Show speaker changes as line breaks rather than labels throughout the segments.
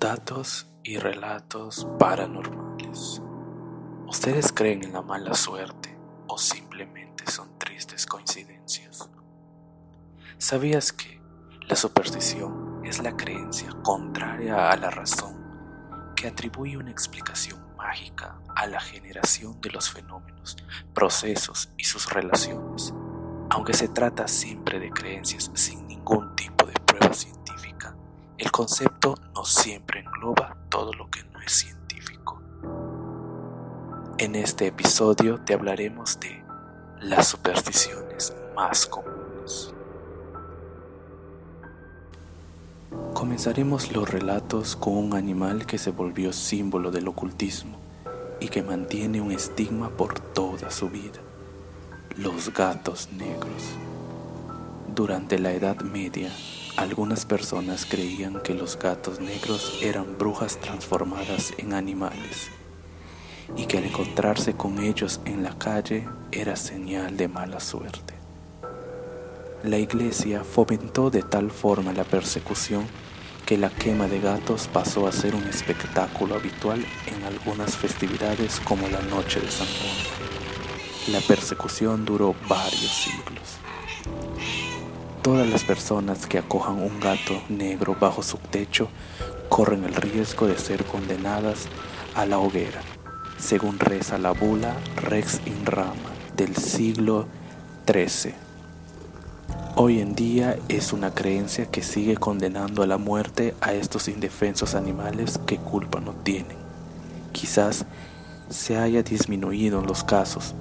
Datos y relatos paranormales. ¿Ustedes creen en la mala suerte o simplemente son tristes coincidencias? ¿Sabías que la superstición es la creencia contraria a la razón que atribuye una explicación mágica a la generación de los fenómenos, procesos y sus relaciones, aunque se trata siempre de creencias sin ningún tipo? El concepto no siempre engloba todo lo que no es científico. En este episodio te hablaremos de las supersticiones más comunes. Comenzaremos los relatos con un animal que se volvió símbolo del ocultismo y que mantiene un estigma por toda su vida, los gatos negros. Durante la Edad Media, algunas personas creían que los gatos negros eran brujas transformadas en animales y que al encontrarse con ellos en la calle era señal de mala suerte. La iglesia fomentó de tal forma la persecución que la quema de gatos pasó a ser un espectáculo habitual en algunas festividades como la Noche de San Juan. La persecución duró varios siglos. Todas las personas que acojan un gato negro bajo su techo corren el riesgo de ser condenadas a la hoguera, según reza la bula Rex in Rama del siglo XIII. Hoy en día es una creencia que sigue condenando a la muerte a estos indefensos animales que culpa no tienen. Quizás se haya disminuido en los casos,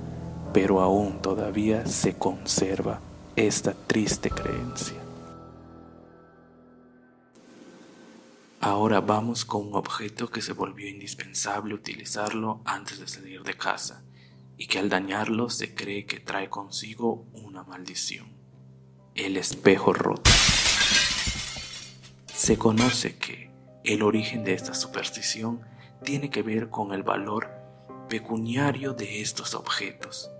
pero aún todavía se conserva esta triste creencia. Ahora vamos con un objeto que se volvió indispensable utilizarlo antes de salir de casa y que al dañarlo se cree que trae consigo una maldición. El espejo roto. Se conoce que el origen de esta superstición tiene que ver con el valor pecuniario de estos objetos.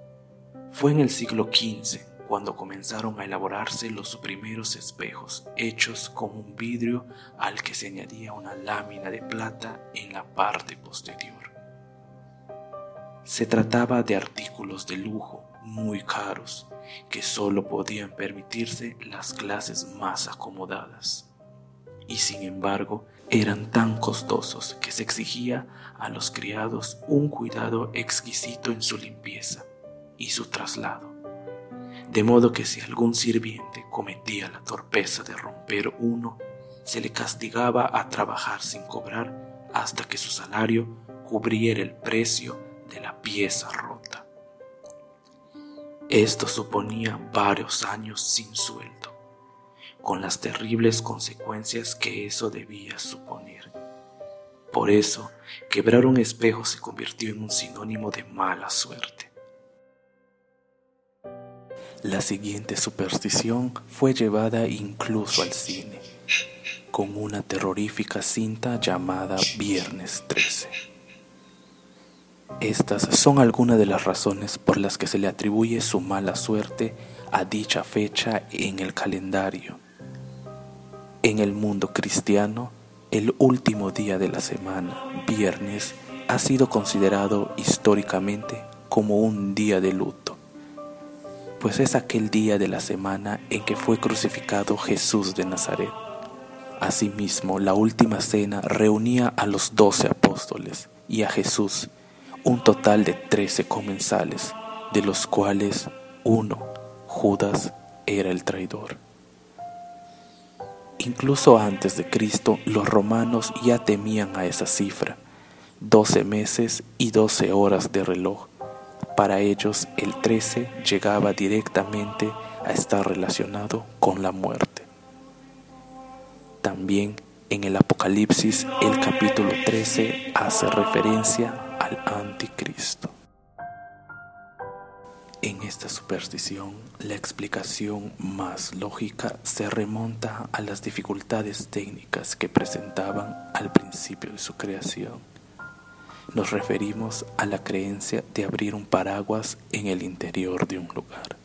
Fue en el siglo XV cuando comenzaron a elaborarse los primeros espejos, hechos con un vidrio al que se añadía una lámina de plata en la parte posterior. Se trataba de artículos de lujo muy caros que solo podían permitirse las clases más acomodadas. Y sin embargo, eran tan costosos que se exigía a los criados un cuidado exquisito en su limpieza y su traslado de modo que si algún sirviente cometía la torpeza de romper uno, se le castigaba a trabajar sin cobrar hasta que su salario cubriera el precio de la pieza rota. Esto suponía varios años sin sueldo, con las terribles consecuencias que eso debía suponer. Por eso, quebrar un espejo se convirtió en un sinónimo de mala suerte. La siguiente superstición fue llevada incluso al cine, con una terrorífica cinta llamada Viernes 13. Estas son algunas de las razones por las que se le atribuye su mala suerte a dicha fecha en el calendario. En el mundo cristiano, el último día de la semana, viernes, ha sido considerado históricamente como un día de luto pues es aquel día de la semana en que fue crucificado Jesús de Nazaret. Asimismo, la última cena reunía a los doce apóstoles y a Jesús, un total de trece comensales, de los cuales uno, Judas, era el traidor. Incluso antes de Cristo, los romanos ya temían a esa cifra, doce meses y doce horas de reloj para ellos el 13 llegaba directamente a estar relacionado con la muerte. También en el Apocalipsis el capítulo 13 hace referencia al anticristo. En esta superstición, la explicación más lógica se remonta a las dificultades técnicas que presentaban al principio de su creación nos referimos a la creencia de abrir un paraguas en el interior de un lugar.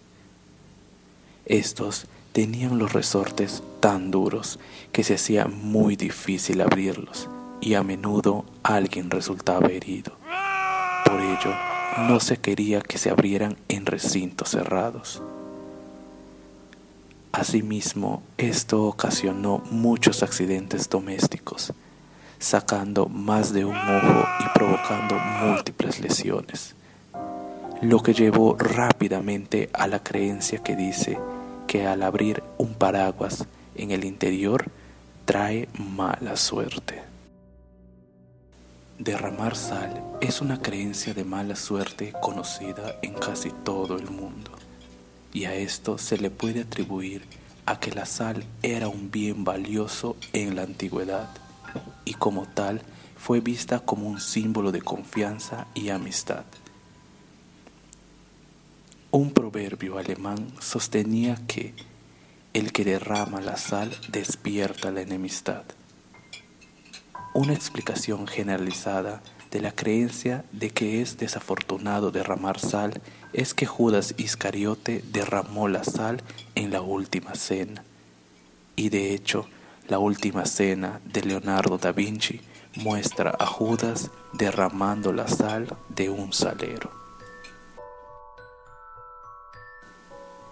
Estos tenían los resortes tan duros que se hacía muy difícil abrirlos, y a menudo alguien resultaba herido. Por ello, no se quería que se abrieran en recintos cerrados. Asimismo, esto ocasionó muchos accidentes domésticos, sacando más de un ojo y provocando múltiples lesiones, lo que llevó rápidamente a la creencia que dice que al abrir un paraguas en el interior trae mala suerte. Derramar sal es una creencia de mala suerte conocida en casi todo el mundo y a esto se le puede atribuir a que la sal era un bien valioso en la antigüedad y como tal fue vista como un símbolo de confianza y amistad. Un proverbio alemán sostenía que el que derrama la sal despierta la enemistad. Una explicación generalizada de la creencia de que es desafortunado derramar sal es que Judas Iscariote derramó la sal en la última cena. Y de hecho, la última cena de Leonardo da Vinci muestra a Judas derramando la sal de un salero.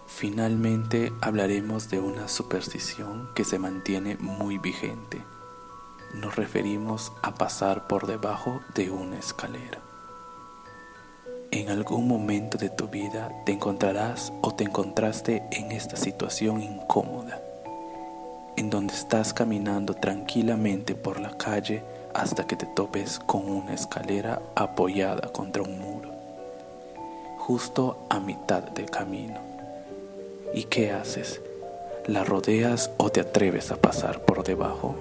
Finalmente hablaremos de una superstición que se mantiene muy vigente nos referimos a pasar por debajo de una escalera. En algún momento de tu vida te encontrarás o te encontraste en esta situación incómoda, en donde estás caminando tranquilamente por la calle hasta que te topes con una escalera apoyada contra un muro, justo a mitad del camino. ¿Y qué haces? ¿La rodeas o te atreves a pasar por debajo?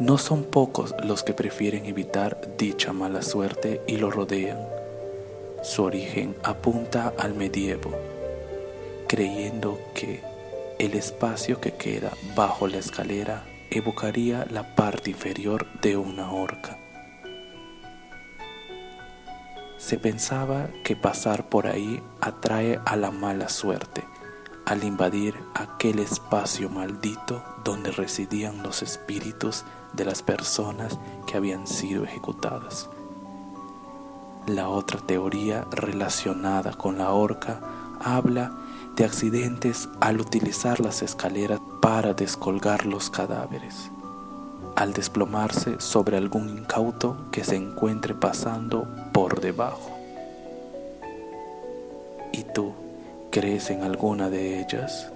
No son pocos los que prefieren evitar dicha mala suerte y lo rodean. Su origen apunta al medievo, creyendo que el espacio que queda bajo la escalera evocaría la parte inferior de una horca. Se pensaba que pasar por ahí atrae a la mala suerte al invadir aquel espacio maldito donde residían los espíritus de las personas que habían sido ejecutadas. La otra teoría relacionada con la horca habla de accidentes al utilizar las escaleras para descolgar los cadáveres, al desplomarse sobre algún incauto que se encuentre pasando por debajo. ¿Y tú crees en alguna de ellas?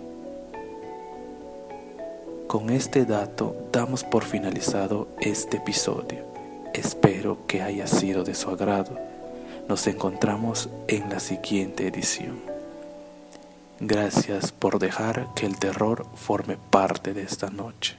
Con este dato damos por finalizado este episodio. Espero que haya sido de su agrado. Nos encontramos en la siguiente edición. Gracias por dejar que el terror forme parte de esta noche.